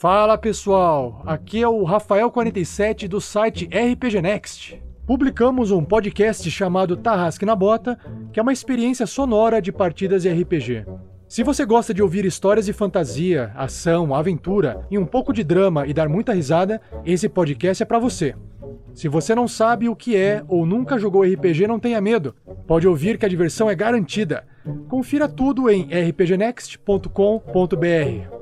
Fala pessoal, aqui é o Rafael47 do site RPG Next. Publicamos um podcast chamado Tarrasque na Bota, que é uma experiência sonora de partidas de RPG. Se você gosta de ouvir histórias de fantasia, ação, aventura e um pouco de drama e dar muita risada, esse podcast é para você. Se você não sabe o que é ou nunca jogou RPG, não tenha medo. Pode ouvir que a diversão é garantida. Confira tudo em rpgnext.com.br.